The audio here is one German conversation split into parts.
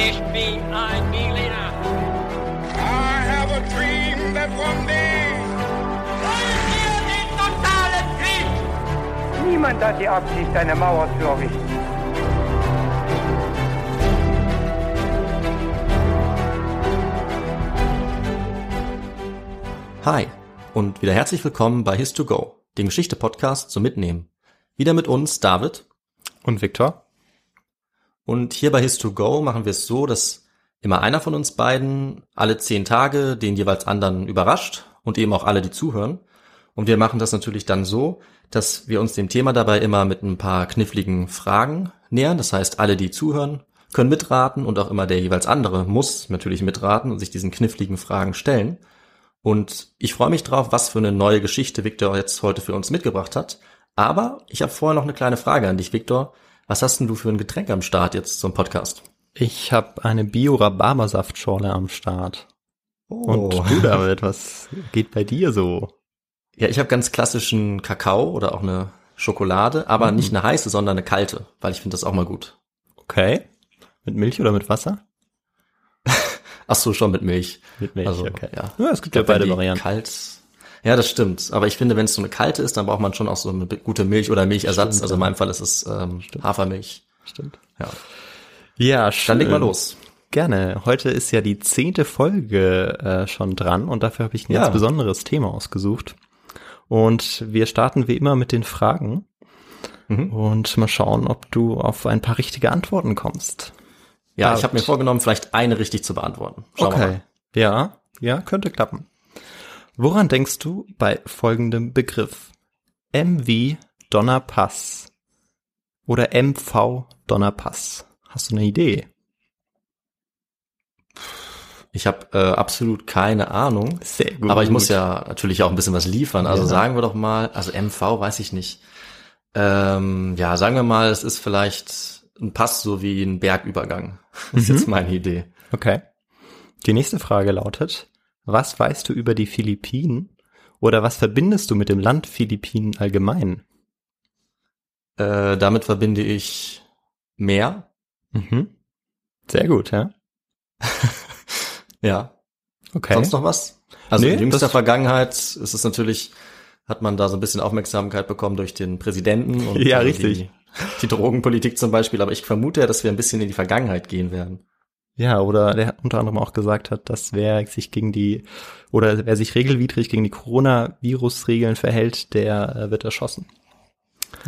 Ich bin ein Berliner. I have a dream that one day. Wollen wir den totalen Krieg? Niemand hat die Absicht, eine Mauer zu errichten. Hi und wieder herzlich willkommen bei His2Go, dem Geschichte-Podcast zum Mitnehmen. Wieder mit uns David Und Viktor? Und hier bei His2Go machen wir es so, dass immer einer von uns beiden alle zehn Tage den jeweils anderen überrascht und eben auch alle, die zuhören. Und wir machen das natürlich dann so, dass wir uns dem Thema dabei immer mit ein paar kniffligen Fragen nähern. Das heißt, alle, die zuhören, können mitraten und auch immer der jeweils andere muss natürlich mitraten und sich diesen kniffligen Fragen stellen. Und ich freue mich drauf, was für eine neue Geschichte Victor jetzt heute für uns mitgebracht hat. Aber ich habe vorher noch eine kleine Frage an dich, Victor. Was hast denn du für ein Getränk am Start jetzt zum Podcast? Ich habe eine Bio-Rhabarbersaftschorle am Start. Und du, David, was geht bei dir so? Ja, ich habe ganz klassischen Kakao oder auch eine Schokolade, aber nicht eine heiße, sondern eine kalte, weil ich finde das auch mal gut. Okay. Mit Milch oder mit Wasser? Ach so, schon mit Milch. Mit Milch, also, okay. Ja, Ja, es gibt ja beide Varianten. Kalt. Ja, das stimmt. Aber ich finde, wenn es so eine kalte ist, dann braucht man schon auch so eine gute Milch oder Milchersatz. Stimmt, also in meinem Fall ist es ähm, Hafermilch. Stimmt. Ja. Ja, schön. Dann leg mal los. Gerne. Heute ist ja die zehnte Folge äh, schon dran und dafür habe ich ein Ja. ganz besonderes Thema ausgesucht. Und wir starten wie immer mit den Fragen Mhm. und mal schauen, ob du auf ein paar richtige Antworten kommst. Ja, David. ich habe mir vorgenommen, vielleicht eine richtig zu beantworten. Schauen mal. Ja, ja, könnte klappen. Woran denkst du bei folgendem Begriff? MV Donnerpass oder MV Donnerpass? Hast du eine Idee? Ich habe äh, absolut keine Ahnung. Sehr gut. Aber ich muss ja natürlich auch ein bisschen was liefern. Also Ja. sagen wir doch mal, also MV weiß ich nicht. Ähm, ja, sagen wir mal, es ist vielleicht ein Pass so wie ein Bergübergang. Das ist Mhm. jetzt meine Idee. Okay. Die nächste Frage lautet, was weißt du über die Philippinen oder was verbindest du mit dem Land Philippinen allgemein? Äh, damit verbinde ich Meer. Mhm. Sehr gut, ja. Ja. Okay. Sonst noch was? Also Nee, in jüngster Vergangenheit ist es natürlich, hat man da so ein bisschen Aufmerksamkeit bekommen durch den Präsidenten und Ja, äh, richtig. Die, die Drogenpolitik zum Beispiel. Aber ich vermute ja, dass wir ein bisschen in die Vergangenheit gehen werden. Ja, oder der unter anderem auch gesagt hat, dass wer sich gegen die oder wer sich regelwidrig gegen die Coronavirus-Regeln verhält, der äh, wird erschossen.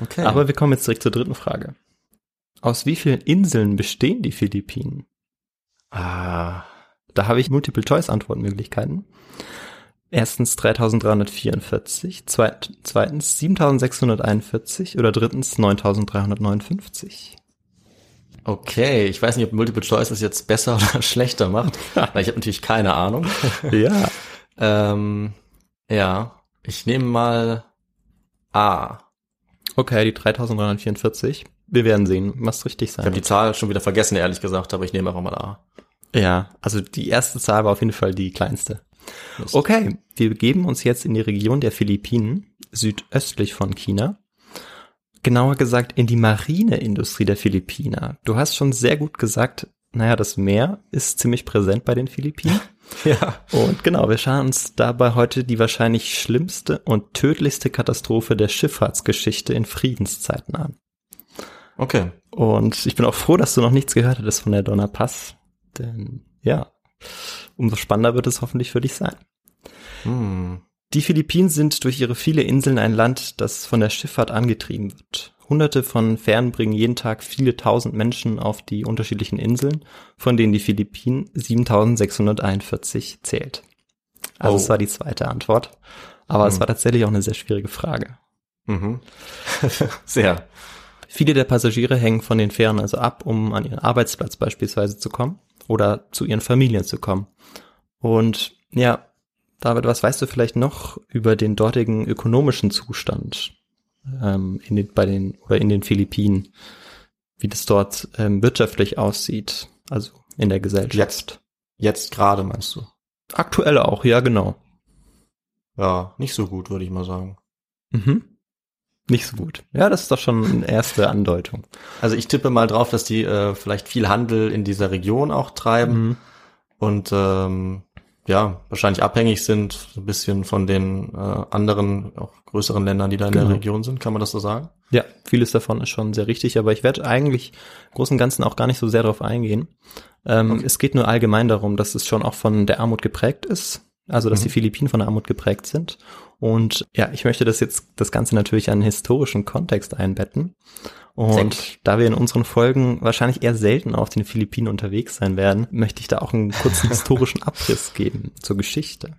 Okay. Aber wir kommen jetzt direkt zur dritten Frage. Aus wie vielen Inseln bestehen die Philippinen? ah, Da habe ich Multiple-Choice-Antwortmöglichkeiten. Erstens 3344, zweit, zweitens 7641 oder drittens 9359. Okay, ich weiß nicht, ob Multiple Choice es jetzt besser oder schlechter macht, weil ich habe natürlich keine Ahnung. Ja. ähm, ja, ich nehme mal A. Okay, die 3344. Wir werden sehen, was richtig Ich sein habe die. Zahl schon wieder vergessen, ehrlich gesagt, aber ich nehme einfach mal A. Ja, also die erste Zahl war auf jeden Fall die kleinste. Okay, wir begeben uns jetzt in die Region der Philippinen, südöstlich von China. Genauer gesagt in die Marineindustrie der Philippiner. Du hast schon sehr gut gesagt, naja, das Meer ist ziemlich präsent bei den Philippinen. Ja. Und genau, wir schauen uns dabei heute die wahrscheinlich schlimmste und tödlichste Katastrophe der Schifffahrtsgeschichte in Friedenszeiten an. Okay. Und ich bin auch froh, dass du noch nichts gehört hattest von der Donner Pass. Denn ja, umso spannender wird es hoffentlich für dich sein. Hm. Die Philippinen sind durch ihre viele Inseln ein Land, das von der Schifffahrt angetrieben wird. Hunderte von Fähren bringen jeden Tag viele tausend Menschen auf die unterschiedlichen Inseln, von denen die Philippinen 7641 zählt. Also Oh. es war die zweite Antwort. Aber es Hm. war tatsächlich auch eine sehr schwierige Frage. Mhm. Sehr. Viele der Passagiere hängen von den Fähren also ab, um an ihren Arbeitsplatz beispielsweise zu kommen oder zu ihren Familien zu kommen. Und ja, David, was weißt du vielleicht noch über den dortigen ökonomischen Zustand ähm, in den, bei den oder in den Philippinen, wie das dort ähm, wirtschaftlich aussieht, also in der Gesellschaft? Jetzt. Jetzt gerade meinst du? Aktuell auch, ja genau. Ja, nicht so gut, würde ich mal sagen. Mhm. nicht so gut. Ja, das ist doch schon eine erste Andeutung. Also ich tippe mal drauf, dass die äh, vielleicht viel Handel in dieser Region auch treiben Mhm. und ähm, ja, wahrscheinlich abhängig sind so ein bisschen von den äh, anderen, auch größeren Ländern, die da in Genau. der Region sind. Kann man das so sagen? Ja, vieles davon ist schon sehr richtig, aber ich werde eigentlich im Großen und Ganzen auch gar nicht so sehr darauf eingehen. Ähm, Es geht nur allgemein darum, dass es schon auch von der Armut geprägt ist, also dass Mhm. die Philippinen von der Armut geprägt sind. Und ja, ich möchte das jetzt, das Ganze natürlich in einen historischen Kontext einbetten. Und da wir in unseren Folgen wahrscheinlich eher selten auf den Philippinen unterwegs sein werden, möchte ich da auch einen kurzen historischen Abriss geben zur Geschichte.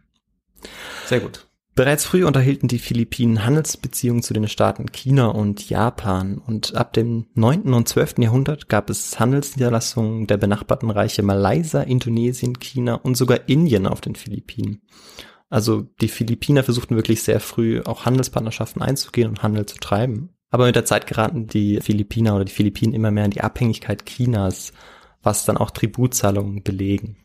Sehr gut. Bereits früh unterhielten die Philippinen Handelsbeziehungen zu den Staaten China und Japan und ab dem 9. und 12. Jahrhundert gab es Handelsniederlassungen der benachbarten Reiche Malaysia, Indonesien, China und sogar Indien auf den Philippinen. Also die Philippiner versuchten wirklich sehr früh auch Handelspartnerschaften einzugehen und Handel zu treiben. Aber mit der Zeit geraten die Philippiner oder die Philippinen immer mehr in die Abhängigkeit Chinas, was dann auch Tributzahlungen belegen.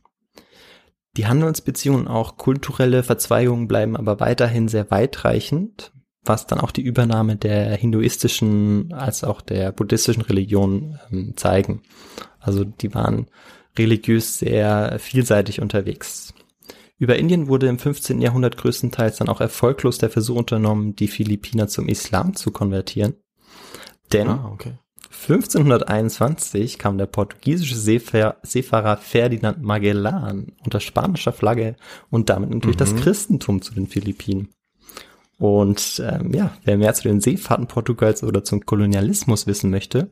Die Handelsbeziehungen und auch kulturelle Verzweigungen bleiben aber weiterhin sehr weitreichend, was dann auch die Übernahme der hinduistischen als auch der buddhistischen Religion ähm, zeigen. Also die waren religiös sehr vielseitig unterwegs. Über Indien wurde im 15. Jahrhundert größtenteils dann auch erfolglos der Versuch unternommen, die Philippiner zum Islam zu konvertieren. Denn Ah, okay. 1521 kam der portugiesische Seefahr Seefahrer Ferdinand Magellan unter spanischer Flagge und damit natürlich das Mhm. Christentum zu den Philippinen. Und ähm, ja, wer mehr zu den Seefahrten Portugals oder zum Kolonialismus wissen möchte,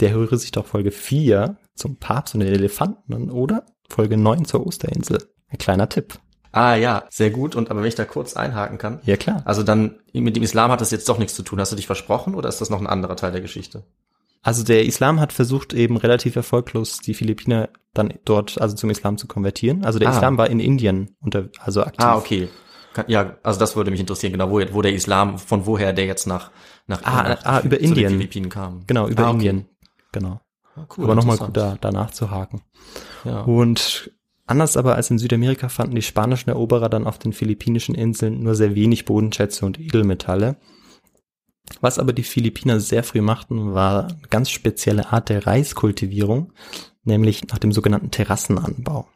der höre sich doch Folge 4 zum Papst und den Elefanten an oder Folge 9 zur Osterinsel. Ein kleiner Tipp. Ah ja, sehr gut. Und aber wenn ich da kurz einhaken kann. Ja klar. Also dann, mit dem Islam hat das jetzt doch nichts zu tun. Hast du dich versprochen oder ist das noch ein anderer Teil der Geschichte? Also der Islam hat versucht eben relativ erfolglos die Philippiner dann dort also zum Islam zu konvertieren. Also der Ah. Islam war in Indien unter also aktiv. Ah, okay. Ja, also das würde mich interessieren, genau, wo, wo der Islam, von woher der jetzt nach, nach, Ah, nach ah, über Indien. den Philippinen kam. Genau, über Ah, okay. Indien. Genau. Ah, cool, aber nochmal gut da, danach zu haken. Ja. Und anders aber als in Südamerika fanden die spanischen Eroberer dann auf den philippinischen Inseln nur sehr wenig Bodenschätze und Edelmetalle. Was aber die Philippiner sehr früh machten, war eine ganz spezielle Art der Reiskultivierung, nämlich nach dem sogenannten Terrassenanbau.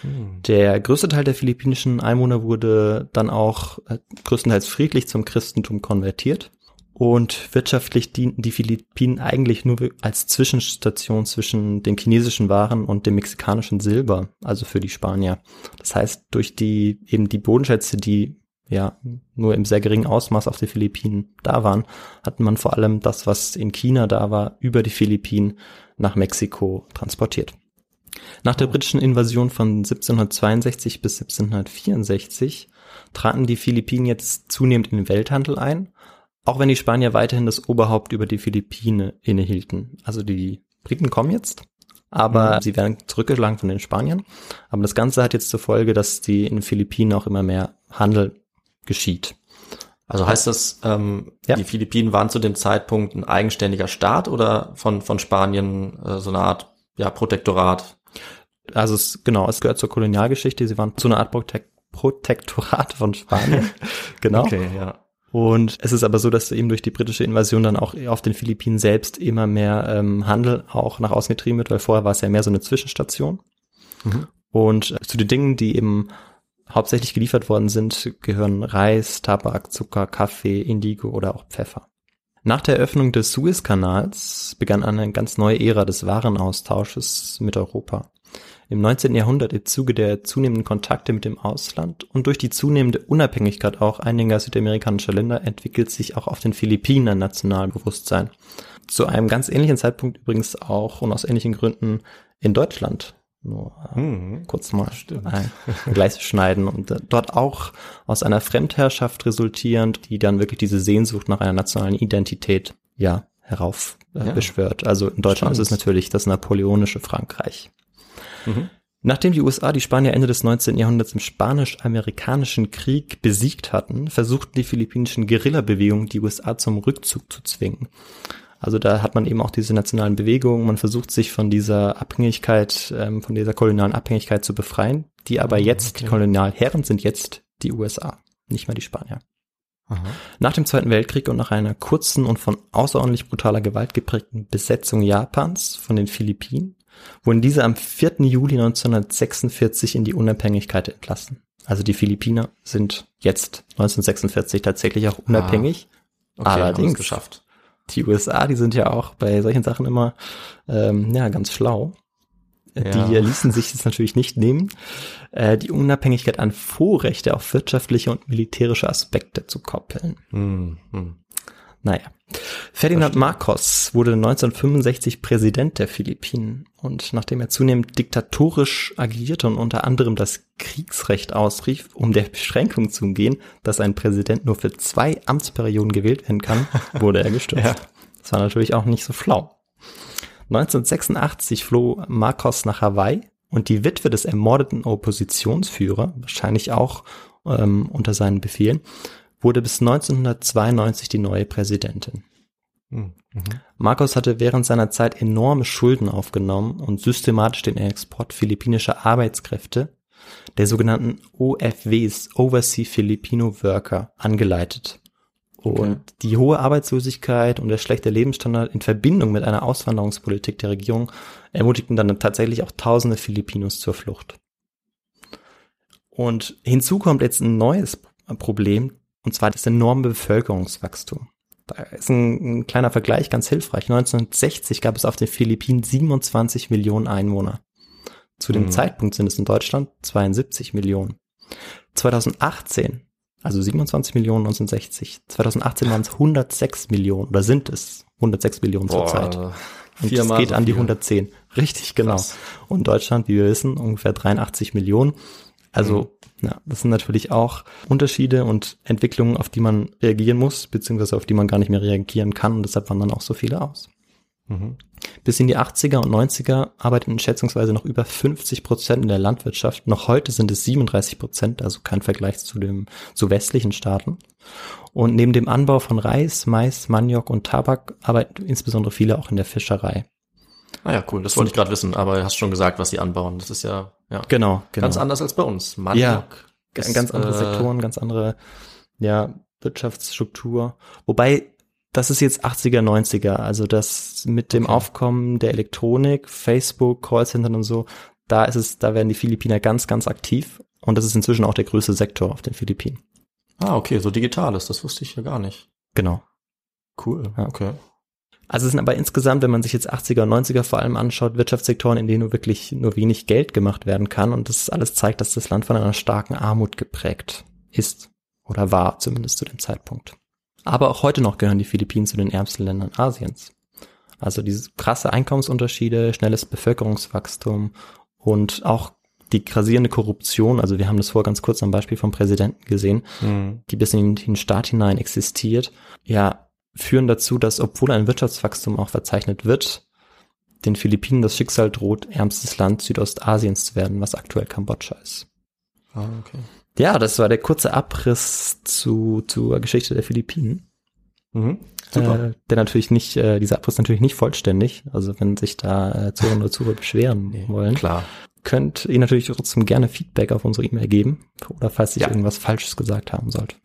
Hm. Der größte Teil der philippinischen Einwohner wurde dann auch äh, größtenteils friedlich zum Christentum konvertiert. Und wirtschaftlich dienten die Philippinen eigentlich nur als Zwischenstation zwischen den chinesischen Waren und dem mexikanischen Silber, also für die Spanier. Das heißt, durch die eben die Bodenschätze, die ja nur im sehr geringen Ausmaß auf den Philippinen da waren, hatte man vor allem das, was in China da war, über die Philippinen nach Mexiko transportiert. Nach der britischen Invasion von 1762 bis 1764 traten die Philippinen jetzt zunehmend in den Welthandel ein, auch wenn die Spanier weiterhin das Oberhaupt über die Philippine innehielten. Also die Briten kommen jetzt, aber Mhm. sie werden zurückgeschlagen von den Spaniern. Aber das Ganze hat jetzt zur Folge, dass die in den Philippinen auch immer mehr Handel geschieht. Also heißt das, ähm, Ja. die Philippinen waren zu dem Zeitpunkt ein eigenständiger Staat oder von, von Spanien äh, so eine Art ja, Protektorat? Also es, genau, es gehört zur Kolonialgeschichte. Sie waren so eine Art Protek Protektorat von Spanien. genau. ja. Und es ist aber so, dass eben durch die britische Invasion dann auch auf den Philippinen selbst immer mehr ähm, Handel auch nach außen getrieben wird, weil vorher war es ja mehr so eine Zwischenstation. Mhm. Und zu den Dingen, die eben hauptsächlich geliefert worden sind, gehören Reis, Tabak, Zucker, Kaffee, Indigo oder auch Pfeffer. Nach der Eröffnung des Suezkanals begann eine ganz neue Ära des Warenaustausches mit Europa. Im 19. Jahrhundert im Zuge der zunehmenden Kontakte mit dem Ausland und durch die zunehmende Unabhängigkeit auch einiger südamerikanischer Länder entwickelt sich auch auf den Philippinen ein Nationalbewusstsein. Zu einem ganz ähnlichen Zeitpunkt übrigens auch und aus ähnlichen Gründen in Deutschland. Nur äh, Mhm. kurz mal Stimmt. ein Vergleich schneiden und äh, dort auch aus einer Fremdherrschaft resultierend, die dann wirklich diese Sehnsucht nach einer nationalen Identität ja herauf äh, Ja. Also in Deutschland ist es natürlich das napoleonische Frankreich. Mhm. Nachdem die USA die Spanier Ende des 19. Jahrhunderts im Spanisch-Amerikanischen Krieg besiegt hatten, versuchten die philippinischen Guerilla-Bewegungen die USA zum Rückzug zu zwingen. Also da hat man eben auch diese nationalen Bewegungen, man versucht sich von dieser Abhängigkeit, ähm, von dieser kolonialen Abhängigkeit zu befreien, die aber Ah, jetzt, die. Kolonialherren sind jetzt die USA, nicht mehr die Spanier. Nach dem Zweiten Weltkrieg und nach einer kurzen und von außerordentlich brutaler Gewalt geprägten Besetzung Japans von den Philippinen wurden diese am 4. Juli 1946 in die Unabhängigkeit entlassen. Also die Philippiner sind jetzt 1946 tatsächlich auch unabhängig. Okay, haben Allerdings geschafft. die USA, die sind ja auch bei solchen Sachen immer ähm, ja ganz schlau. Äh, Ja. Die ließen sich das natürlich nicht nehmen, äh, die Unabhängigkeit an Vorrechte auf wirtschaftliche und militärische Aspekte zu koppeln. Hm, hm. Naja. Ferdinand Marcos wurde 1965 Präsident der Philippinen und nachdem er zunehmend diktatorisch agierte und unter anderem das Kriegsrecht ausrief, um der Beschränkung zu umgehen, dass ein Präsident nur für zwei Amtsperioden gewählt werden kann, wurde er gestürzt. Ja. Das war natürlich auch nicht so flau. 1986 floh Marcos nach Hawaii und die Witwe des ermordeten Oppositionsführer, wahrscheinlich auch ähm, unter seinen Befehlen, wurde bis 1992 die neue Präsidentin. Hm, mhm. Marcos hatte während seiner Zeit enorme Schulden aufgenommen und systematisch den Export philippinischer Arbeitskräfte, der sogenannten OFWs, Overseas Filipino Worker, angeleitet. Und die hohe Arbeitslosigkeit und der schlechte Lebensstandard in Verbindung mit einer Auswanderungspolitik der Regierung ermutigten dann tatsächlich auch tausende Filipinos zur Flucht. Und hinzu kommt jetzt ein neues Problem, und zwar das enorme Bevölkerungswachstum. Da ist ein, ein kleiner Vergleich ganz hilfreich. 1960 gab es auf den Philippinen 27 Millionen Einwohner. Zu dem Mhm. Zeitpunkt sind es in Deutschland 72 Millionen. 2018, also 27 Millionen 1960, 2018 waren es 106 Millionen oder sind es 106 Millionen zurzeit. Boah, Und es geht an die viel. 110. Richtig, genau. Krass. Und Deutschland, wie wir wissen, ungefähr 83 Millionen. Also, ja, das sind natürlich auch Unterschiede und Entwicklungen, auf die man reagieren muss, beziehungsweise auf die man gar nicht mehr reagieren kann. Und deshalb wandern auch so viele aus. Mhm. Bis in die 80er und 90er arbeiteten schätzungsweise noch über 50 Prozent in der Landwirtschaft. Noch heute sind es 37 Prozent, also kein Vergleich zu dem, zu westlichen Staaten. Und neben dem Anbau von Reis, Mais, Maniok und Tabak arbeiten insbesondere viele auch in der Fischerei. Ah ja, cool. Das wollte ich gerade wissen, aber du hast schon gesagt, was sie anbauen. Das ist ja, ja Genau, genau. ganz anders als bei uns. Maniok Ja, ist, ganz andere äh, Sektoren, ganz andere ja, Wirtschaftsstruktur. Wobei, das ist jetzt 80er, 90er, also das mit dem Okay. Aufkommen der Elektronik, Facebook, Callcentern und so, da ist es, da werden die Philippiner ganz, ganz aktiv und das ist inzwischen auch der größte Sektor auf den Philippinen. Ah, okay, so digital ist, das wusste ich ja gar nicht. Genau. Cool, Ja. okay. Also es sind aber insgesamt, wenn man sich jetzt 80er und 90er vor allem anschaut, Wirtschaftssektoren, in denen nur wirklich nur wenig Geld gemacht werden kann. Und das alles zeigt, dass das Land von einer starken Armut geprägt ist. Oder war zumindest zu dem Zeitpunkt. Aber auch heute noch gehören die Philippinen zu den ärmsten Ländern Asiens. Also diese krasse Einkommensunterschiede, schnelles Bevölkerungswachstum und auch die grasierende Korruption, also wir haben das vor ganz kurz am Beispiel vom Präsidenten gesehen, Hm. die bis in den Staat hinein existiert, ja, führen dazu, dass obwohl ein Wirtschaftswachstum auch verzeichnet wird, den Philippinen das Schicksal droht, ärmstes Land Südostasiens zu werden, was aktuell Kambodscha ist. Ah, okay. Ja, das war der kurze Abriss zu, zur Geschichte der Philippinen. Mhm. Super. Äh, der natürlich nicht, äh, dieser Abriss natürlich nicht vollständig. Also wenn sich da äh, Zuhörer oder Zuhörer beschweren wollen, Klar. könnt ihr natürlich trotzdem gerne Feedback auf unsere E-Mail geben. Oder falls ich Ja. irgendwas Falsches gesagt haben sollte.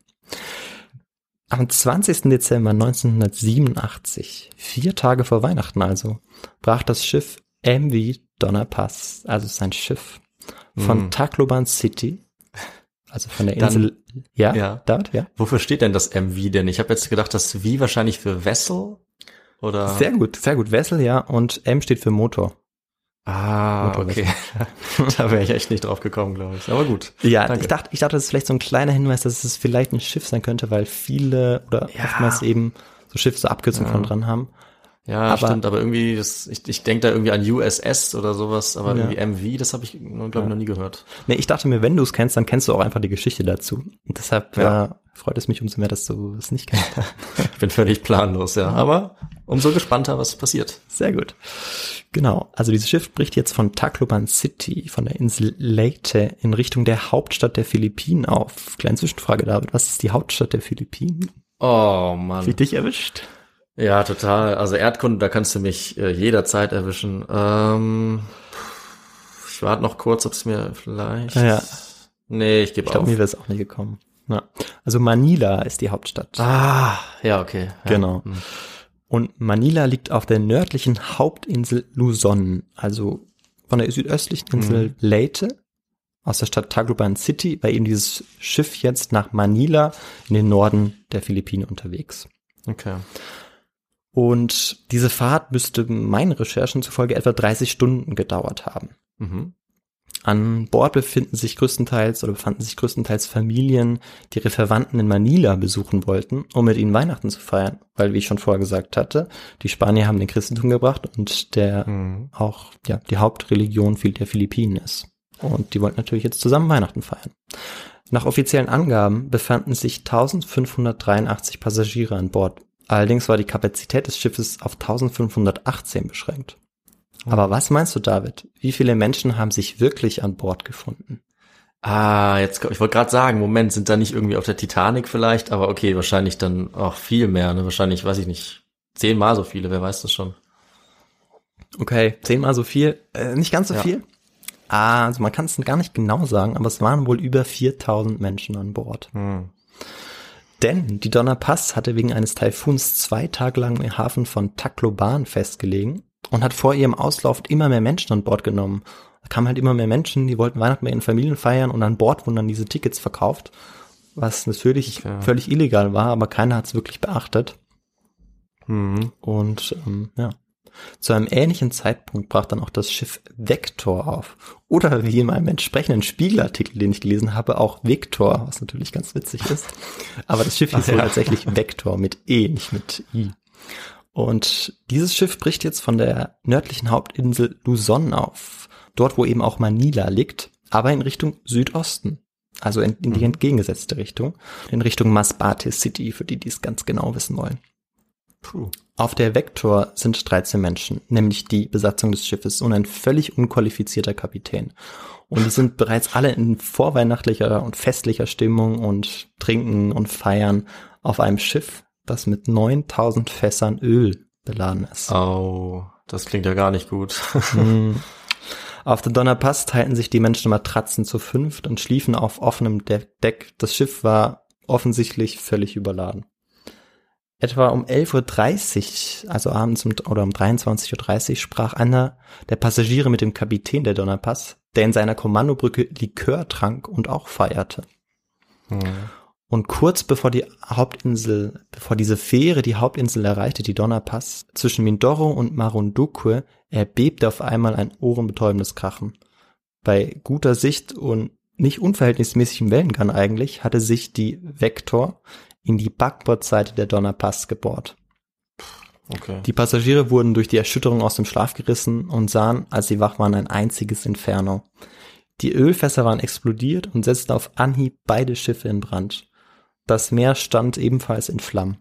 Am 20. Dezember 1987, vier Tage vor Weihnachten also, brach das Schiff MV Donner Pass, also sein Schiff, von Hm. Tacloban City, also von der Dann- Insel, ja, ja. dort, ja. Wofür steht denn das MV denn? Ich habe jetzt gedacht, das V wahrscheinlich für Vessel oder Sehr gut, sehr gut. Vessel, ja, und M steht für Motor. Ah, okay. da wäre ich echt nicht drauf gekommen, glaube ich. Aber gut. Ja, Danke. ich dachte, ich dachte, das ist vielleicht so ein kleiner Hinweis, dass es vielleicht ein Schiff sein könnte, weil viele oder Ja. oftmals eben so Schiffe so Abkürzungen Ja. von dran haben. Ja, Aber- stimmt, aber irgendwie, das, ich, ich denke da irgendwie an USS oder sowas, aber Ja. irgendwie MV, das habe ich, glaube ich, noch nie gehört. Nee, ich dachte mir, wenn du es kennst, dann kennst du auch einfach die Geschichte dazu. Und deshalb Ja. äh, freut es mich umso mehr, dass du es nicht kennst. Ich bin völlig planlos, ja. Aber umso gespannter, was passiert. Sehr gut. Genau. Also dieses Schiff bricht jetzt von Tacloban City, von der Insel Leyte, in Richtung der Hauptstadt der Philippinen auf. Kleine Zwischenfrage, David. Was ist die Hauptstadt der Philippinen? Oh Mann. Wie dich erwischt? Ja, total. Also Erdkunde, da kannst du mich äh, jederzeit erwischen. Ähm, ich warte noch kurz, ob es mir vielleicht. Ja. Nee, ich gebe Ich glaube, auf. mir wäre es auch nicht gekommen. Ja. Also Manila ist die Hauptstadt. Ah, ja, okay. Ja. Genau. Hm. Und Manila liegt auf der nördlichen Hauptinsel Luzon, also von der südöstlichen Insel Leyte aus der Stadt Tacloban City war eben dieses Schiff jetzt nach Manila in den Norden der Philippinen unterwegs. Okay. Und diese Fahrt müsste meinen Recherchen zufolge etwa 30 Stunden gedauert haben. Mhm. An Bord befinden sich größtenteils oder befanden sich größtenteils Familien, die ihre Verwandten in Manila besuchen wollten, um mit ihnen Weihnachten zu feiern. Weil, wie ich schon vorher gesagt hatte, die Spanier haben den Christentum gebracht und der Mhm. auch ja die Hauptreligion der Philippinen ist. Und die wollten natürlich jetzt zusammen Weihnachten feiern. Nach offiziellen Angaben befanden sich 1583 Passagiere an Bord. Allerdings war die Kapazität des Schiffes auf 1518 beschränkt. Aber was meinst du, David? Wie viele Menschen haben sich wirklich an Bord gefunden? Ah, jetzt, ich wollte gerade sagen, Moment, sind da nicht irgendwie auf der Titanic vielleicht, aber okay, wahrscheinlich dann auch viel mehr, ne? Wahrscheinlich, weiß ich nicht, zehnmal so viele, wer weiß das schon. Okay, zehnmal so viel, äh, nicht ganz so Ja. viel. Ah, also man kann es gar nicht genau sagen, aber es waren wohl über 4000 Menschen an Bord. Hm. Denn die Donner Pass hatte wegen eines Taifuns zwei Tage lang im Hafen von Tacloban festgelegen und hat vor ihrem Auslauf immer mehr Menschen an Bord genommen. Da kamen halt immer mehr Menschen, die wollten Weihnachten bei ihren Familien feiern und an Bord wurden dann diese Tickets verkauft, was natürlich Okay. völlig illegal war, aber keiner hat es wirklich beachtet. Mhm. Und ähm, ja. Zu einem ähnlichen Zeitpunkt brach dann auch das Schiff Vector auf. Oder wie in meinem entsprechenden Spiegelartikel, den ich gelesen habe, auch Victor, was natürlich ganz witzig ist. Aber das Schiff hieß wohl ja. tatsächlich Vector mit E, nicht mit I. Und dieses Schiff bricht jetzt von der nördlichen Hauptinsel Luzon auf. Dort, wo eben auch Manila liegt, aber in Richtung Südosten. Also in, in die entgegengesetzte Richtung. In Richtung Masbate City, für die, die es ganz genau wissen wollen. Puh. Auf der Vector sind 13 Menschen, nämlich die Besatzung des Schiffes und ein völlig unqualifizierter Kapitän. Und die sind bereits alle in vorweihnachtlicher und festlicher Stimmung und trinken und feiern auf einem Schiff, das mit 9000 Fässern Öl beladen ist. Oh, das klingt ja gar nicht gut. Hm. Auf der Donnerpass teilten sich die Menschen Matratzen zu fünft und schliefen auf offenem De Deck. Das Schiff war offensichtlich völlig überladen. Etwa um 11.30 Uhr, also abends um, oder um 23.30 Uhr, sprach einer der Passagiere mit dem Kapitän der Donnerpass, der in seiner Kommandobrücke Likör trank und auch feierte. Hm. Und kurz bevor die Hauptinsel, bevor diese Fähre die Hauptinsel erreichte, die Donnerpass, zwischen Mindoro und Marunduque, erbebte auf einmal ein ohrenbetäubendes Krachen. Bei guter Sicht und nicht unverhältnismäßigem Wellengang eigentlich, hatte sich die Vector in die Backbordseite der Donnerpass gebohrt. Okay. Die Passagiere wurden durch die Erschütterung aus dem Schlaf gerissen und sahen, als sie wach waren, ein einziges Inferno. Die Ölfässer waren explodiert und setzten auf Anhieb beide Schiffe in Brand. Das Meer stand ebenfalls in Flammen.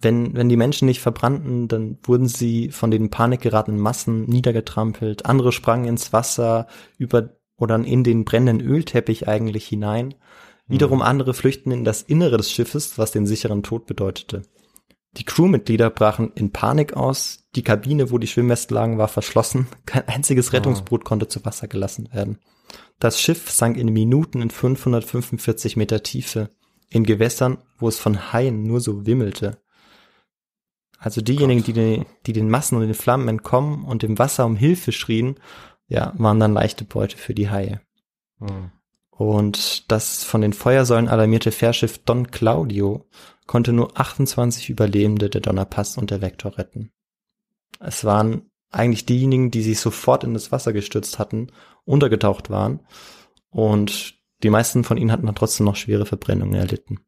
Wenn, wenn die Menschen nicht verbrannten, dann wurden sie von den Panik geratenen Massen niedergetrampelt. Andere sprangen ins Wasser über oder in den brennenden Ölteppich eigentlich hinein. Wiederum andere flüchten in das Innere des Schiffes, was den sicheren Tod bedeutete. Die Crewmitglieder brachen in Panik aus. Die Kabine, wo die Schwimmwesten lagen, war verschlossen. Kein einziges Rettungsboot konnte zu Wasser gelassen werden. Das Schiff sank in Minuten in 545 Meter Tiefe. In Gewässern, wo es von Haien nur so wimmelte. Also diejenigen, die, den- die den Massen und den Flammen entkommen und im Wasser um Hilfe schrien, ja, waren dann leichte Beute für die Haie. Hm. Und das von den Feuersäulen alarmierte Fährschiff Don Claudio konnte nur 28 Überlebende der Donnerpass und der Vector retten. Es waren eigentlich diejenigen, die sich sofort in das Wasser gestürzt hatten, untergetaucht waren und die meisten von ihnen hatten dann trotzdem noch schwere Verbrennungen erlitten.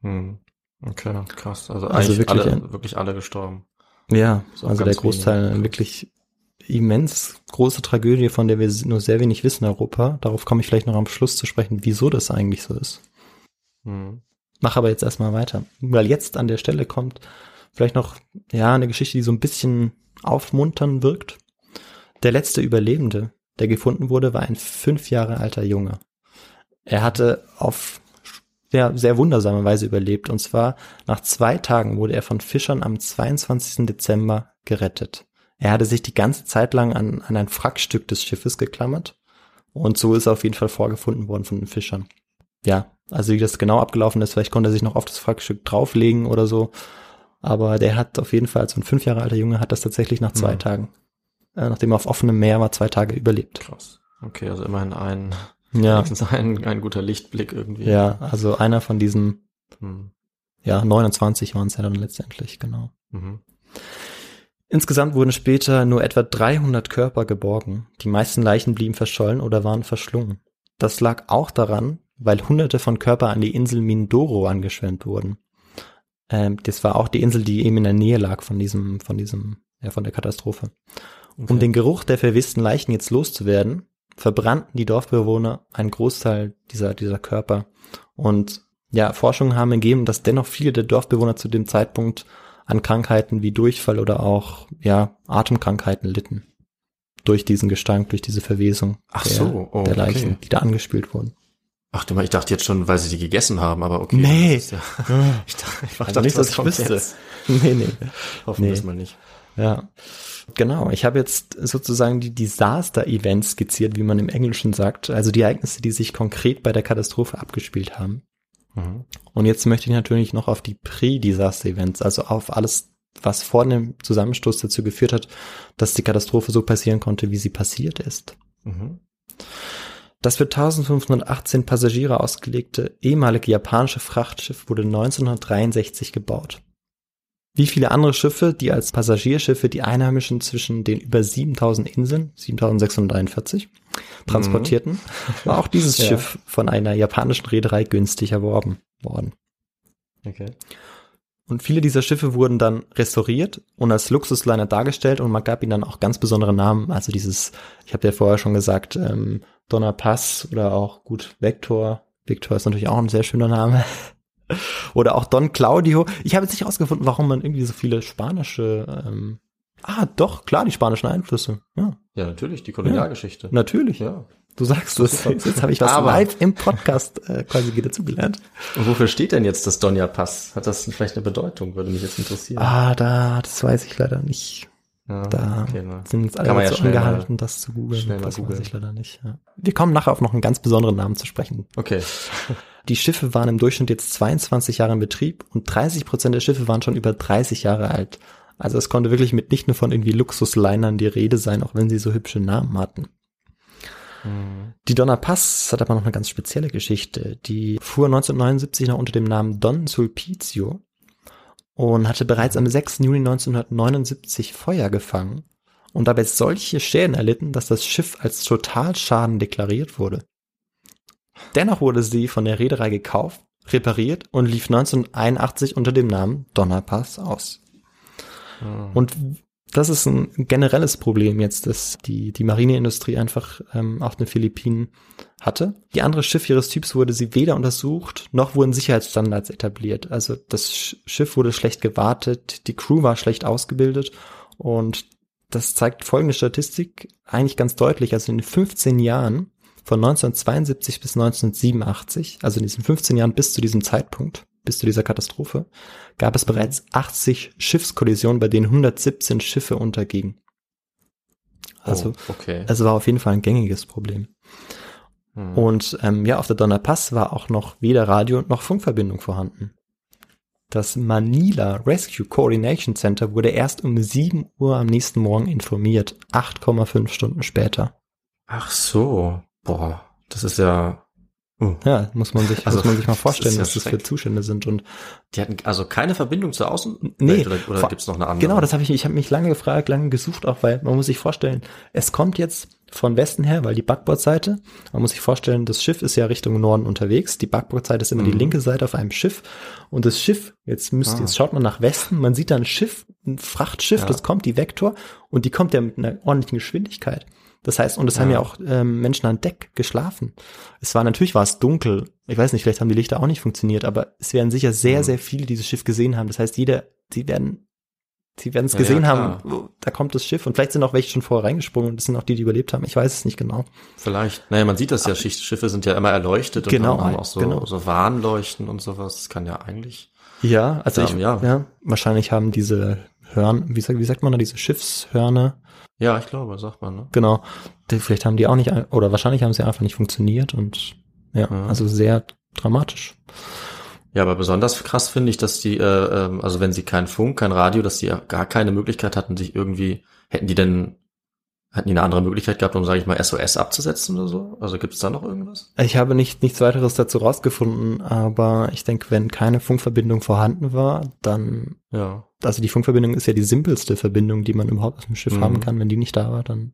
Hm. Okay, krass. Also, Also eigentlich wirklich alle, ein- wirklich alle gestorben. Ja, also der Großteil wenig. wirklich immens große Tragödie, von der wir nur sehr wenig wissen in Europa. Darauf komme ich vielleicht noch am Schluss zu sprechen, wieso das eigentlich so ist. Hm. Mach aber jetzt erstmal weiter. Weil jetzt an der Stelle kommt vielleicht noch, ja, eine Geschichte, die so ein bisschen aufmunternd wirkt. Der letzte Überlebende, der gefunden wurde, war ein fünf Jahre alter Junge. Er hatte auf ja, sehr wundersame Weise überlebt. Und zwar nach zwei Tagen wurde er von Fischern am 22. Dezember gerettet. Er hatte sich die ganze Zeit lang an, an ein Frackstück des Schiffes geklammert. Und so ist er auf jeden Fall vorgefunden worden von den Fischern. ja, also wie das genau abgelaufen ist, vielleicht konnte er sich noch auf das Flaggschiff drauflegen oder so. Aber der hat auf jeden Fall, so ein fünf Jahre alter Junge, hat das tatsächlich nach zwei Mhm. Tagen, äh, nachdem er auf offenem Meer war, zwei Tage überlebt. Krass. Okay, also immerhin ein, Ja, ein, ein guter Lichtblick irgendwie. ja, also einer von diesen, Hm. ja, 29 waren es ja dann letztendlich, genau. Mhm. Insgesamt wurden später nur etwa 300 Körper geborgen. Die meisten Leichen blieben verschollen oder waren verschlungen. Das lag auch daran, weil hunderte von Körpern an die Insel Mindoro angeschwemmt wurden. Ähm, das war auch die Insel, die eben in der Nähe lag von diesem, von diesem, ja, von der Katastrophe. Okay. Um den Geruch der verwissten Leichen jetzt loszuwerden, verbrannten die Dorfbewohner einen Großteil dieser, dieser Körper. Und ja, Forschungen haben ergeben, dass dennoch viele der Dorfbewohner zu dem Zeitpunkt an Krankheiten wie Durchfall oder auch, ja, Atemkrankheiten litten. Durch diesen Gestank, durch diese Verwesung Ach der, so, oh, der Leichen, okay. die da angespült wurden. Ach du mal, ich dachte jetzt schon, weil sie die gegessen haben, aber okay. Nee. Ja, ich dachte, ich Also nicht, dass ich wüsste. jetzt? nee, nee. Hoffen Nee. wir es mal nicht. Ja, genau. Ich habe jetzt sozusagen die Disaster-Events skizziert, wie man im Englischen sagt. Also die Ereignisse, die sich konkret bei der Katastrophe abgespielt haben. Mhm. Und jetzt möchte ich natürlich noch auf die Pre-Disaster-Events, also auf alles, was vor dem Zusammenstoß dazu geführt hat, dass die Katastrophe so passieren konnte, wie sie passiert ist. Mhm. Das für 1518 Passagiere ausgelegte ehemalige japanische Frachtschiff wurde 1963 gebaut. Wie viele andere Schiffe, die als Passagierschiffe die Einheimischen zwischen den über 7000 Inseln, 7641, transportierten, war auch dieses Ja. Schiff von einer japanischen Reederei günstig erworben worden. Okay. Und viele dieser Schiffe wurden dann restauriert und als Luxusliner dargestellt und man gab ihnen dann auch ganz besondere Namen. Also dieses, ich habe ja vorher schon gesagt, ähm, Donner Pass oder auch gut Vector. Victor ist natürlich auch ein sehr schöner Name. oder auch Don Claudio. Ich habe jetzt nicht herausgefunden, warum man irgendwie so viele spanische, ähm, ah doch, klar, die spanischen Einflüsse. Ja, Ja, natürlich, die Kolonialgeschichte. natürlich. Ja. Du sagst es. Super. Jetzt habe ich was Aber- live im Podcast äh, quasi wieder zugelernt. Und wofür steht denn jetzt das Donja Pass? Hat das vielleicht eine Bedeutung? Würde mich jetzt interessieren. Ah, da, das weiß ich leider nicht. ja, Da okay, sind jetzt Kann alle man ja dazu schnell angehalten, das zu googeln. Das weiß googeln. ich leider nicht. Ja. Wir kommen nachher auf noch einen ganz besonderen Namen zu sprechen. Okay. Die Schiffe waren im Durchschnitt jetzt 22 Jahre in Betrieb und 30 Prozent der Schiffe waren schon über 30 Jahre alt. Also es konnte wirklich mit nicht nur von irgendwie Luxuslinern die Rede sein, auch wenn sie so hübsche Namen hatten. Mhm. Die Donna Pass hat aber noch eine ganz spezielle Geschichte. Die fuhr 1979 noch unter dem Namen Don Sulpizio und hatte bereits am 6. Juni 1979 Feuer gefangen und dabei solche Schäden erlitten, dass das Schiff als Totalschaden deklariert wurde. Dennoch wurde sie von der Reederei gekauft, repariert und lief 1981 unter dem Namen Donnerpass aus. Mhm. Und das ist ein generelles Problem jetzt, das die, die Marineindustrie einfach ähm, auf den Philippinen hatte. Die andere Schiff ihres Typs wurde sie weder untersucht, noch wurden Sicherheitsstandards etabliert. Also das Sch- Schiff wurde schlecht gewartet, die Crew war schlecht ausgebildet und das zeigt folgende Statistik eigentlich ganz deutlich. Also in den 15 Jahren von 1972 bis 1987, also in diesen 15 Jahren bis zu diesem Zeitpunkt, bis zu dieser Katastrophe, gab es bereits 80 Schiffskollisionen, bei denen 117 Schiffe untergingen. Also, oh, okay. es war auf jeden Fall ein gängiges Problem. Mhm. Und ähm, ja, auf der Donner Pass war auch noch weder Radio noch Funkverbindung vorhanden. Das Manila Rescue Coordination Center wurde erst um 7 Uhr am nächsten Morgen informiert, 8,5 Stunden später. Ach so. Boah, das ist ja. Uh. Ja, muss man sich, Also, muss man sich mal das vorstellen, ist ja was das für. Zustände sind. Und Die hatten also keine Verbindung zur Außenwelt Nee, oder, oder vor- gibt's noch eine andere? Genau, das habe ich, ich habe mich lange gefragt, lange gesucht, auch weil man muss sich vorstellen, es kommt jetzt von Westen her, weil die Backbordseite, man muss sich vorstellen, das Schiff ist ja Richtung Norden unterwegs, die Backbordseite ist immer die Mhm. linke Seite auf einem Schiff und das Schiff, jetzt müsst, Ah. jetzt schaut man nach Westen, man sieht da ein Schiff, ein Frachtschiff, Ja. das kommt, die Vektor und die kommt ja mit einer ordentlichen Geschwindigkeit. Das heißt, und es haben Ja. ja auch ähm, Menschen an Deck geschlafen. Es war natürlich war es dunkel. Ich weiß nicht, vielleicht haben die Lichter auch nicht funktioniert, aber es werden sicher sehr, Mhm. sehr viele dieses Schiff gesehen haben. Das heißt, jeder, sie werden, sie werden es Ja, gesehen ja, haben. Da kommt das Schiff und vielleicht sind auch welche schon vorher reingesprungen und das sind auch die, die überlebt haben. Ich weiß es nicht genau. Vielleicht. Naja, man sieht das ja, Schicht- Schiffe sind ja immer erleuchtet Genau, und haben auch so, genau. so Warnleuchten und sowas. Das kann ja eigentlich. Ja, also ich, Ähm, ja. ja. wahrscheinlich haben diese Hörn, wie sagt, wie sagt man da, diese Schiffshörner, Ja, ich glaube, sagt man, ne? genau, vielleicht haben die auch nicht, oder wahrscheinlich haben sie einfach nicht funktioniert und ja, Ja. also sehr dramatisch. Ja, aber besonders krass finde ich, dass die, äh, ähm, also wenn sie keinen Funk, kein Radio, dass die ja gar keine Möglichkeit hatten, sich irgendwie, hätten die denn, hatten die eine andere Möglichkeit gehabt, um, sage ich mal, SOS abzusetzen oder so? Also gibt es da noch irgendwas? Ich habe nicht nichts weiteres dazu rausgefunden, aber ich denke, wenn keine Funkverbindung vorhanden war, dann, Ja. Also die Funkverbindung ist ja die simpelste Verbindung, die man überhaupt auf dem Schiff Mhm. haben kann. Wenn die nicht da war, dann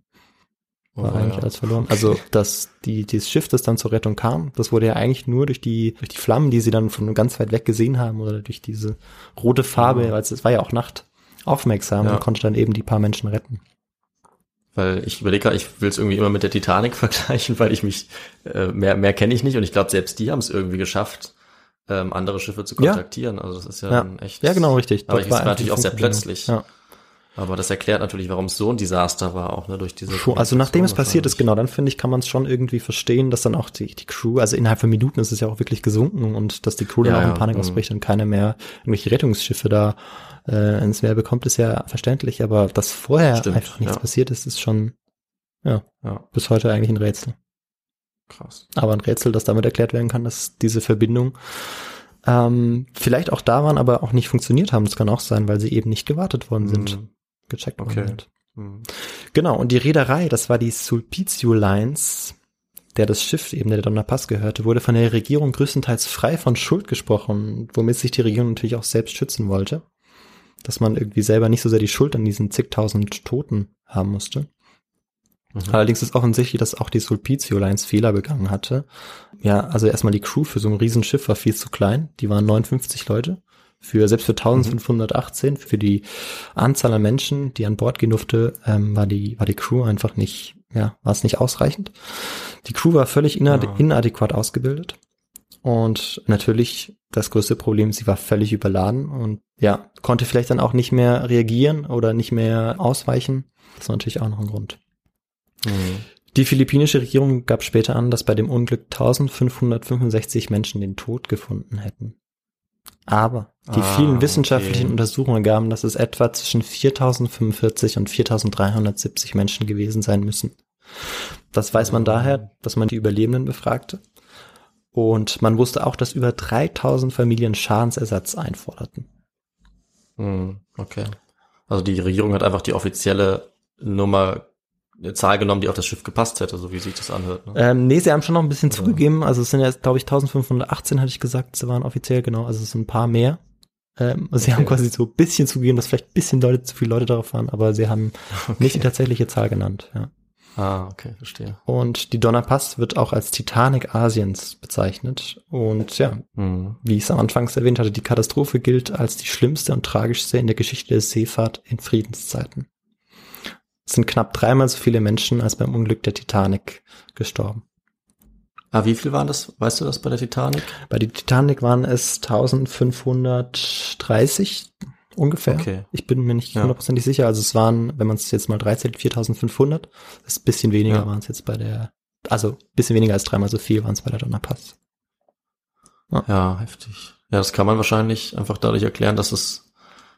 war Oh, eigentlich ja. alles verloren. Also, dass die, dieses Schiff, das dann zur Rettung kam, das wurde ja eigentlich nur durch die, durch die Flammen, die sie dann von ganz weit weg gesehen haben oder durch diese rote Farbe, Ja. weil es, es war ja auch Nacht, aufmerksam Ja. und konnte dann eben die paar Menschen retten. Weil ich überlege, gerade, ich will es irgendwie immer mit der Titanic vergleichen, weil ich mich, äh, mehr, mehr kenne ich nicht und ich glaube, selbst die haben es irgendwie geschafft, ähm, andere Schiffe zu Ja. kontaktieren. Also das ist ja, Ja, dann echt. ja genau, richtig. Aber es war natürlich auch sehr plötzlich. Ja. Aber das erklärt natürlich, warum es so ein Desaster war, auch ne, durch diese. Schon, also nachdem es passiert ist, genau, dann finde ich, kann man es schon irgendwie verstehen, dass dann auch die, die Crew, also innerhalb von Minuten ist es ja auch wirklich gesunken und dass die Crew dann Ja, auch in ja, Panik mhm. ausbricht und keiner mehr irgendwelche Rettungsschiffe da äh, ins Meer bekommt, ist ja verständlich, aber dass vorher Stimmt, einfach nichts ja. passiert ist, ist schon Ja, bis heute eigentlich ein Rätsel. Krass. Aber ein Rätsel, das damit erklärt werden kann, dass diese Verbindung ähm, vielleicht auch da waren, aber auch nicht funktioniert haben. Das kann auch sein, weil sie eben nicht gewartet worden sind, Mhm. gecheckt Okay. worden sind. Mhm. Genau, und die Reederei, das war die Sulpizio Lines, der das Schiff eben der Donna Pass gehörte, wurde von der Regierung größtenteils frei von Schuld gesprochen, womit sich die Regierung natürlich auch selbst schützen wollte. Dass man irgendwie selber nicht so sehr die Schuld an diesen zigtausend Toten haben musste. Mhm. Allerdings ist offensichtlich, dass auch die Sulpizio Lines Fehler begangen hatte. Ja, also erstmal die Crew für so ein Riesenschiff war viel zu klein. Die waren 59 Leute. Für, selbst für 1518, für die Anzahl an Menschen, die an Bord gehen durfte, ähm, war die, war die Crew einfach nicht, ja, war es nicht ausreichend. Die Crew war völlig inad Ja. inadäquat ausgebildet. Und natürlich das größte Problem, sie war völlig überladen und ja, konnte vielleicht dann auch nicht mehr reagieren oder nicht mehr ausweichen. Das war natürlich auch noch ein Grund. Mhm. Die philippinische Regierung gab später an, dass bei dem Unglück 1565 Menschen den Tod gefunden hätten. Aber die Ah, vielen wissenschaftlichen okay. Untersuchungen gaben, dass es etwa zwischen 4045 und 4370 Menschen gewesen sein müssen. Das weiß man Ah. daher, dass man die Überlebenden befragte. Und man wusste auch, dass über 3000 Familien Schadensersatz einforderten. Mhm. Okay. Also die Regierung hat einfach die offizielle Nummer, eine Zahl genommen, die auf das Schiff gepasst hätte, so wie sich das anhört. Ne? Ähm, nee, sie haben schon noch ein bisschen Oder? zugegeben. Also es sind jetzt, glaube ich, 1518, hatte ich gesagt, sie waren offiziell, genau. Also es sind ein paar mehr. Ähm, sie Okay. haben quasi so ein bisschen zugegeben, dass vielleicht ein bisschen Leute, zu viele Leute darauf waren, aber sie haben nicht die tatsächliche Zahl genannt. Ja. Ah, okay, verstehe. Und die Donna Pass wird auch als Titanic Asiens bezeichnet. Und ja, Mhm. wie ich es am Anfangs erwähnt hatte, die Katastrophe gilt als die schlimmste und tragischste in der Geschichte der Seefahrt in Friedenszeiten. Es sind knapp dreimal so viele Menschen als beim Unglück der Titanic gestorben. Ah, wie viel waren das? Weißt du das bei der Titanic? Bei der Titanic waren es 1530 ungefähr. Okay. Ich bin mir nicht Ja. hundertprozentig sicher. Also es waren, wenn man es jetzt mal 13, 4500. Das ist ein bisschen weniger Ja. waren es jetzt bei der, also ein bisschen weniger als dreimal so viel waren es bei der Donnerpass. Ja, heftig. Ja, das kann man wahrscheinlich einfach dadurch erklären, dass es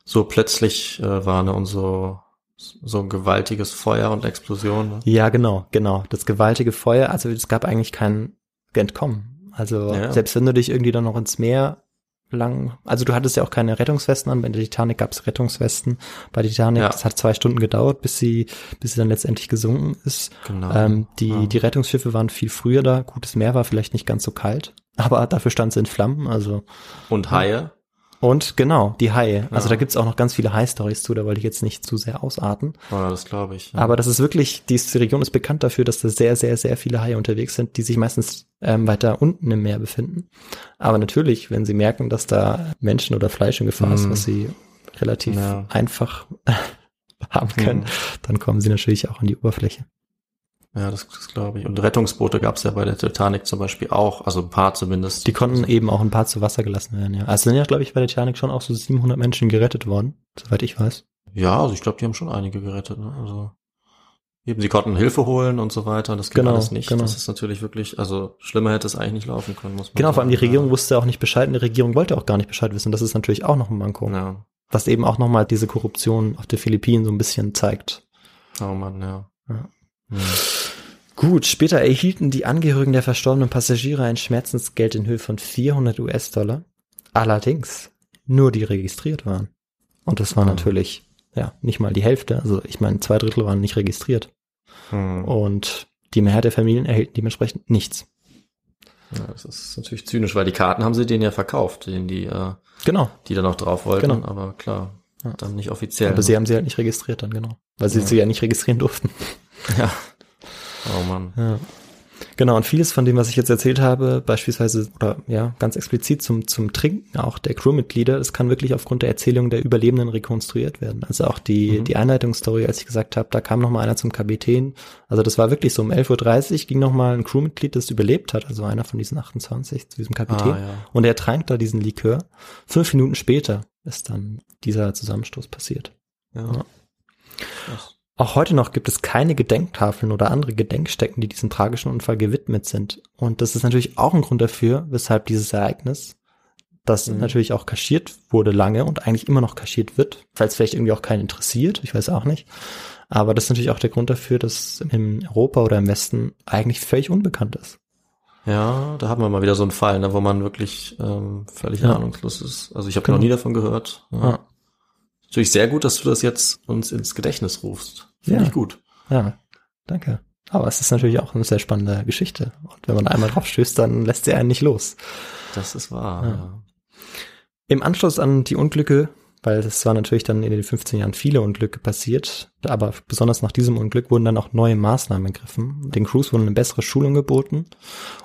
so plötzlich äh, war ne, und so so ein gewaltiges Feuer und Explosion. Ne? Ja, genau, genau. Das gewaltige Feuer, also es gab eigentlich kein Entkommen. Also Ja. selbst wenn du dich irgendwie dann noch ins Meer lang, also du hattest ja auch keine Rettungswesten an, bei der Titanic gab es Rettungswesten. Bei der Titanic, Ja. es hat zwei Stunden gedauert, bis sie, bis sie dann letztendlich gesunken ist. Genau. Ähm, die, Ja. die Rettungsschiffe waren viel früher da. Gutes Meer war vielleicht nicht ganz so kalt, aber dafür stand sie in Flammen. Also Und Haie. Und genau die Haie. Also Ja. da gibt's auch noch ganz viele Hai-Stories zu. Da wollte ich jetzt nicht zu sehr ausarten. Ja, das glaube ich. Ja. Aber das ist wirklich, diese Region ist bekannt dafür, dass da sehr, sehr, sehr viele Haie unterwegs sind, die sich meistens ähm, weiter unten im Meer befinden. Aber natürlich, wenn sie merken, dass da Menschen oder Fleisch in Gefahr ist, Mhm. was sie relativ Ja. einfach haben können, Mhm. dann kommen sie natürlich auch an die Oberfläche. Ja, das, das glaube ich. Und Rettungsboote gab es ja bei der Titanic zum Beispiel auch, also ein paar zumindest. Die konnten eben auch ein paar zu Wasser gelassen werden, ja. Also sind ja, glaube ich, bei der Titanic schon auch so 700 Menschen gerettet worden, soweit ich weiß. Ja, also ich glaube, die haben schon einige gerettet. Ne? Also eben, sie konnten Hilfe holen und so weiter. Das ging Genau, alles nicht. genau. Das ist natürlich wirklich, also schlimmer hätte es eigentlich nicht laufen können, muss man Genau, vor allem die sagen. Regierung wusste auch nicht Bescheid und die Regierung wollte auch gar nicht Bescheid wissen. Das ist natürlich auch noch ein Manko. Ja. Was eben auch nochmal diese Korruption auf den Philippinen so ein bisschen zeigt. Oh Mann, ja. Ja. Hm. Gut, später erhielten die Angehörigen der verstorbenen Passagiere ein Schmerzensgeld in Höhe von 400 US-Dollar. Allerdings nur die registriert waren. Und das war Ah. natürlich, ja, nicht mal die Hälfte. Also ich meine, zwei Drittel waren nicht registriert. Hm. Und die Mehrheit der Familien erhielten dementsprechend nichts. Ja, das ist natürlich zynisch, weil die Karten haben sie denen ja verkauft, denen die, äh, Genau. die dann auch drauf wollten, Genau. aber klar, Ja. dann nicht offiziell. Aber sie haben sie halt nicht registriert dann, genau. Weil sie Ja. sie ja nicht registrieren durften. Ja. Oh Mann. Ja. Genau, und vieles von dem, was ich jetzt erzählt habe, beispielsweise, oder ja, ganz explizit zum, zum Trinken auch der Crewmitglieder, das kann wirklich aufgrund der Erzählung der Überlebenden rekonstruiert werden. Also auch die, Mhm. die Einleitungsstory, als ich gesagt habe, da kam noch mal einer zum Kapitän. Also das war wirklich so, um 11.30 Uhr ging noch mal ein Crewmitglied, das überlebt hat, also einer von diesen 28 zu diesem Kapitän. Ah, ja. Und er trank da diesen Likör. Fünf Minuten später ist dann dieser Zusammenstoß passiert. Ja. Ja. Krass. Auch heute noch gibt es keine Gedenktafeln oder andere Gedenkstätten, die diesem tragischen Unfall gewidmet sind. Und das ist natürlich auch ein Grund dafür, weshalb dieses Ereignis, das Mhm. natürlich auch kaschiert wurde lange und eigentlich immer noch kaschiert wird, falls vielleicht irgendwie auch keinen interessiert, ich weiß auch nicht. Aber das ist natürlich auch der Grund dafür, dass in Europa oder im Westen eigentlich völlig unbekannt ist. Ja, da haben wir mal wieder so einen Fall, ne, wo man wirklich ähm, völlig Ja. ahnungslos ist. Also ich habe Genau. noch nie davon gehört. Ja. Ja. Natürlich sehr gut, dass du das jetzt uns ins Gedächtnis rufst. Finde Ja. ich gut. Ja, danke. Aber es ist natürlich auch eine sehr spannende Geschichte. Und wenn man einmal drauf stößt, dann lässt sie einen nicht los. Das ist wahr. Ja. Ja. Im Anschluss an die Unglücke, weil es war natürlich dann in den 15 Jahren viele Unglücke passiert, aber besonders nach diesem Unglück wurden dann auch neue Maßnahmen ergriffen. Den Crews wurden eine bessere Schulung geboten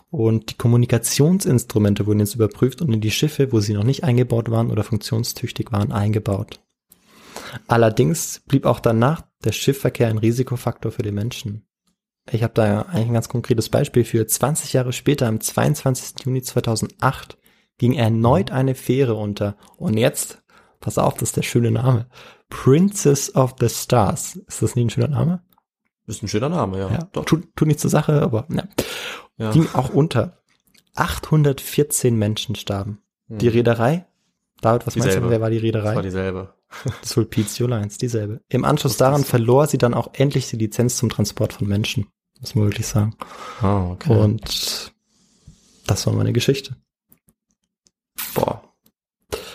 und die Kommunikationsinstrumente wurden jetzt überprüft und in die Schiffe, wo sie noch nicht eingebaut waren oder funktionstüchtig waren, eingebaut. Allerdings blieb auch danach der Schiffverkehr ein Risikofaktor für die Menschen. Ich habe da eigentlich ein ganz konkretes Beispiel für. 20 Jahre später, am 22. Juni 2008, ging erneut eine Fähre unter. Und jetzt, pass auf, das ist der schöne Name. Princess of the Stars. Ist das nicht ein schöner Name? Ist ein schöner Name, ja. Ja, Doch. tut, tut nichts zur Sache, aber ja. Ja. ging auch unter. 814 Menschen starben. Hm. Die Reederei? David, was meinst Dieselbe. du, wer war die Das Reederei? war dieselbe. Das ist wohl Pizio Lines, dieselbe. Im Anschluss daran verlor sie dann auch endlich die Lizenz zum Transport von Menschen. Muss man wirklich sagen. Ah, okay. Und das war meine Geschichte. Boah.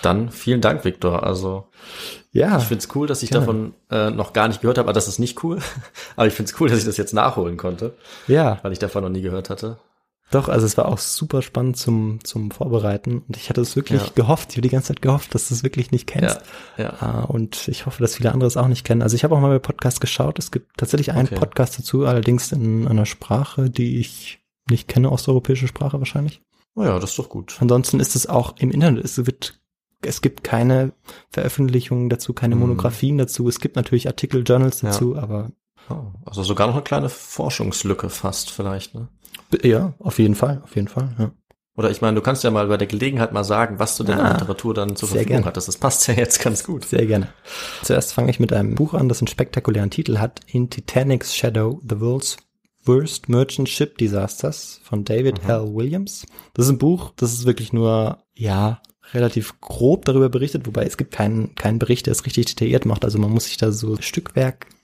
Dann vielen Dank, Viktor. Also Ja, ich find's cool, dass ich gerne. davon äh, noch gar nicht gehört habe, aber das ist nicht cool. aber ich find's cool, dass ich das jetzt nachholen konnte, ja, weil ich davon noch nie gehört hatte. Doch, also es war auch super spannend zum, zum Vorbereiten und ich hatte es wirklich Ja. gehofft, ich habe die ganze Zeit gehofft, dass du es wirklich nicht kennst. Ja, ja. Ah, Und ich hoffe, dass viele andere es auch nicht kennen. Also ich habe auch mal bei Podcasts geschaut. Es gibt tatsächlich einen Okay. Podcast dazu, allerdings in einer Sprache, die ich nicht kenne, osteuropäische Sprache wahrscheinlich. Oh ja, das ist doch gut. Ansonsten ist es auch im Internet. Es wird, es gibt keine Veröffentlichungen dazu, keine Mhm. Monografien dazu. Es gibt natürlich Artikel, Journals Ja. dazu, aber Oh, also sogar noch eine kleine Forschungslücke fast vielleicht, ne? ja, auf jeden Fall, auf jeden Fall. Ja. Oder ich meine, du kannst ja mal bei der Gelegenheit mal sagen, was du denn Ah, an Literatur dann zur Verfügung gern. hattest. Das passt ja jetzt ganz gut. Sehr gerne. Zuerst fange ich mit einem Buch an, das einen spektakulären Titel hat. In Titanic's Shadow, The World's Worst Merchant Ship Disasters von David Mhm. L. Williams. Das ist ein Buch, das ist wirklich nur, ja, relativ grob darüber berichtet, wobei es gibt keinen, keinen Bericht, der es richtig detailliert macht. Also man muss sich da so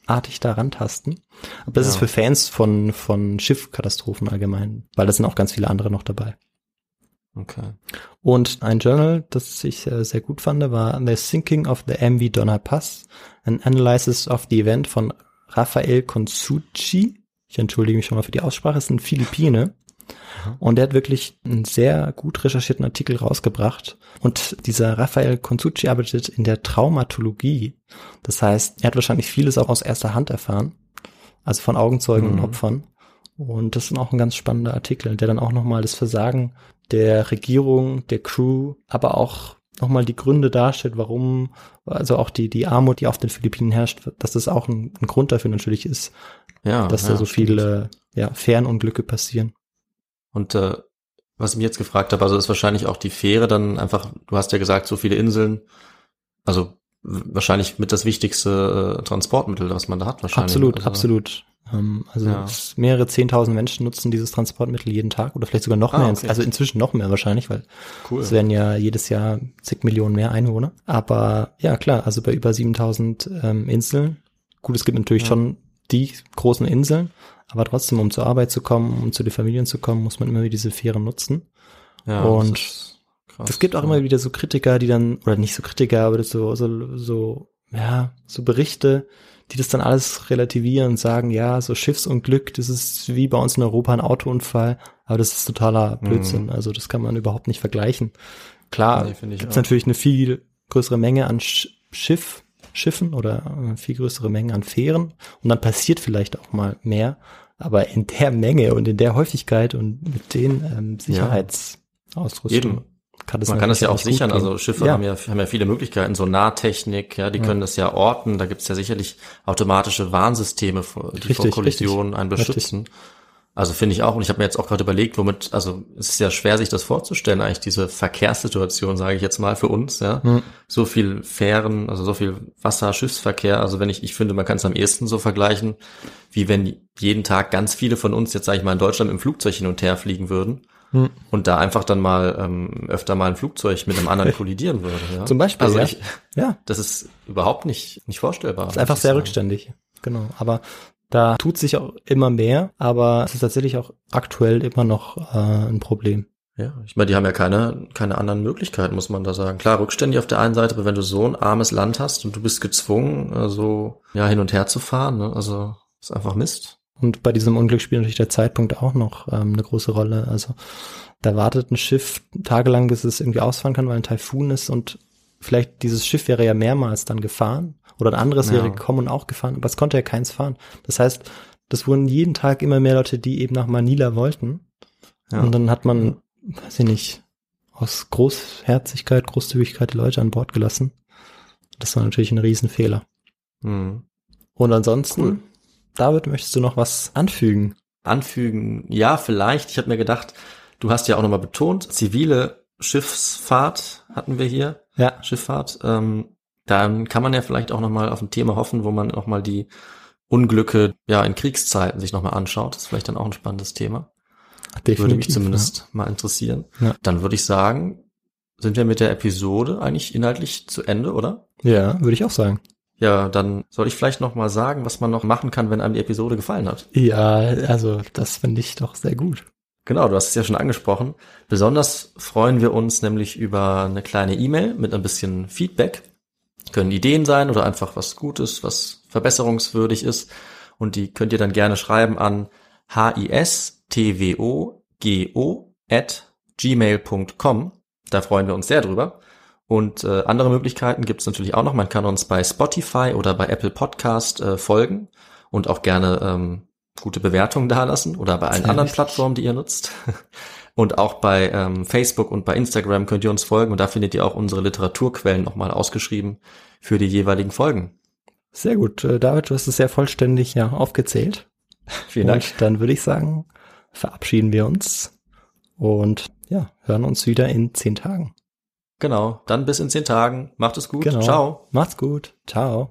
stückwerkartig da rantasten. Aber das Ja. ist für Fans von, von Schiffkatastrophen allgemein, weil da sind auch ganz viele andere noch dabei. Okay. Und ein Journal, das ich äh, sehr gut fand, war The Sinking of the MV Donna Pass, an Analysis of the Event von Rafael Consucci. Ich entschuldige mich schon mal für die Aussprache, ist ein Philippine. Und der hat wirklich einen sehr gut recherchierten Artikel rausgebracht. Und dieser Rafael Consucci arbeitet in der Traumatologie. Das heißt, er hat wahrscheinlich vieles auch aus erster Hand erfahren. Also von Augenzeugen und Mhm. Opfern. Und das ist auch ein ganz spannender Artikel, der dann auch nochmal das Versagen der Regierung, der Crew, aber auch nochmal die Gründe darstellt, warum, also auch die, die Armut, die auf den Philippinen herrscht, dass das auch ein, ein Grund dafür natürlich ist, Ja. dass ja, da so stimmt. viele ja, Fernunglücke passieren. Und äh, was ich mich jetzt gefragt habe, also ist wahrscheinlich auch die Fähre dann einfach, du hast ja gesagt, so viele Inseln, also wahrscheinlich mit das wichtigste äh, Transportmittel, was man da hat wahrscheinlich. Absolut, also, absolut. Ähm, also Ja. mehrere zehntausend Menschen nutzen dieses Transportmittel jeden Tag oder vielleicht sogar noch Ah, mehr. okay. Also inzwischen noch mehr wahrscheinlich, weil Cool. es werden ja jedes Jahr zig Millionen mehr Einwohner. Aber ja, klar, also bei über 7000 ähm, Inseln. Gut, es gibt natürlich Ja. schon die großen Inseln, Aber trotzdem, um zur Arbeit zu kommen, um zu den Familien zu kommen, muss man immer wieder diese Fähren nutzen. Ja, Und krass. Es gibt auch immer wieder so Kritiker, die dann, oder nicht so Kritiker, aber das so, so, so, ja, so Berichte, die das dann alles relativieren und sagen, ja, so Schiffsunglück, das ist wie bei uns in Europa ein Autounfall, aber das ist totaler Blödsinn. Also das kann man überhaupt nicht vergleichen. Klar, Nee, finde ich gibt es auch. natürlich eine viel größere Menge an Sch Schiff, Schiffen oder äh, viel größere Menge an Fähren und dann passiert vielleicht auch mal mehr, aber in der Menge und in der Häufigkeit und mit den ähm, Sicherheitsausrüstung Eben. kann das Man kann das ja auch sichern. Also Schiffe ja. haben ja haben ja viele Möglichkeiten, so Nahtechnik, ja, die können das ja orten. Da gibt's ja sicherlich automatische Warnsysteme, vor- die vor Richtig, Kollisionen richtig. einen beschützen. Also finde ich auch. Und ich habe mir jetzt auch gerade überlegt, womit, also es ist ja schwer, sich das vorzustellen, eigentlich diese Verkehrssituation, sage ich jetzt mal für uns, ja. Hm. So viel Fähren, also so viel Wasser, Schiffsverkehr. Also wenn ich, ich finde, man kann es am ehesten so vergleichen, wie wenn jeden Tag ganz viele von uns jetzt, sage ich mal, in Deutschland im Flugzeug hin und her fliegen würden. Hm. Und da einfach dann mal ähm, öfter mal ein Flugzeug mit einem anderen kollidieren würde. Ja? Zum Beispiel, Also ja. ich, Ja, das ist überhaupt nicht, nicht vorstellbar. ist einfach sehr sagen. rückständig. Genau. Aber da tut sich auch immer mehr, aber es ist tatsächlich auch aktuell immer noch äh, ein Problem. Ja, ich meine, die haben ja keine, keine anderen Möglichkeiten, muss man da sagen. Klar, rückständig auf der einen Seite, aber wenn du so ein armes Land hast und du bist gezwungen, äh, so ja, hin und her zu fahren, ne? also ist einfach Mist. Und bei diesem Unglück spielt natürlich der Zeitpunkt auch noch ähm, eine große Rolle. Also da wartet ein Schiff tagelang, bis es irgendwie ausfahren kann, weil ein Taifun ist und vielleicht dieses Schiff wäre ja mehrmals dann gefahren oder ein anderes Ja. wäre gekommen und auch gefahren, aber es konnte ja keins fahren. Das heißt, das wurden jeden Tag immer mehr Leute, die eben nach Manila wollten. Ja. Und dann hat man, weiß ich nicht, aus Großherzigkeit, Großzügigkeit die Leute an Bord gelassen. Das war natürlich ein Riesenfehler. Hm. Und ansonsten, Cool. David, möchtest du noch was anfügen? Anfügen, ja, vielleicht. Ich habe mir gedacht, du hast ja auch nochmal betont, zivile Schiffsfahrt hatten wir hier. Ja. Schifffahrt. Ähm, dann kann man ja vielleicht auch nochmal auf ein Thema hoffen, wo man nochmal die Unglücke ja in Kriegszeiten sich nochmal anschaut. Das ist vielleicht dann auch ein spannendes Thema. Würde mich zumindest mal interessieren. Ja. Dann würde ich sagen, sind wir mit der Episode eigentlich inhaltlich zu Ende, oder? Ja, ja würde ich auch sagen. Ja, dann soll ich vielleicht noch mal sagen, was man noch machen kann, wenn einem die Episode gefallen hat. Ja, also das finde ich doch sehr gut. Genau, du hast es ja schon angesprochen. Besonders freuen wir uns nämlich über eine kleine E-Mail mit ein bisschen Feedback. Können Ideen sein oder einfach was Gutes, was verbesserungswürdig ist. Und die könnt ihr dann gerne schreiben an histwogo at gmail.com. Da freuen wir uns sehr drüber. Und äh, andere Möglichkeiten gibt es natürlich auch noch. Man kann uns bei Spotify oder bei Apple Podcast äh, folgen und auch gerne ähm, gute Bewertungen dalassen oder bei allen anderen wichtig. Plattformen, die ihr nutzt. Und auch bei ähm, Facebook und bei Instagram könnt ihr uns folgen und da findet ihr auch unsere Literaturquellen nochmal ausgeschrieben für die jeweiligen Folgen. Sehr gut. Äh, David, du hast es sehr vollständig ja, aufgezählt. Vielen Dank. Und dann würde ich sagen, verabschieden wir uns und ja, hören uns wieder in zehn Tagen. Genau, dann bis in zehn Tagen. Macht es gut. Genau. Ciao. Macht's gut. Ciao.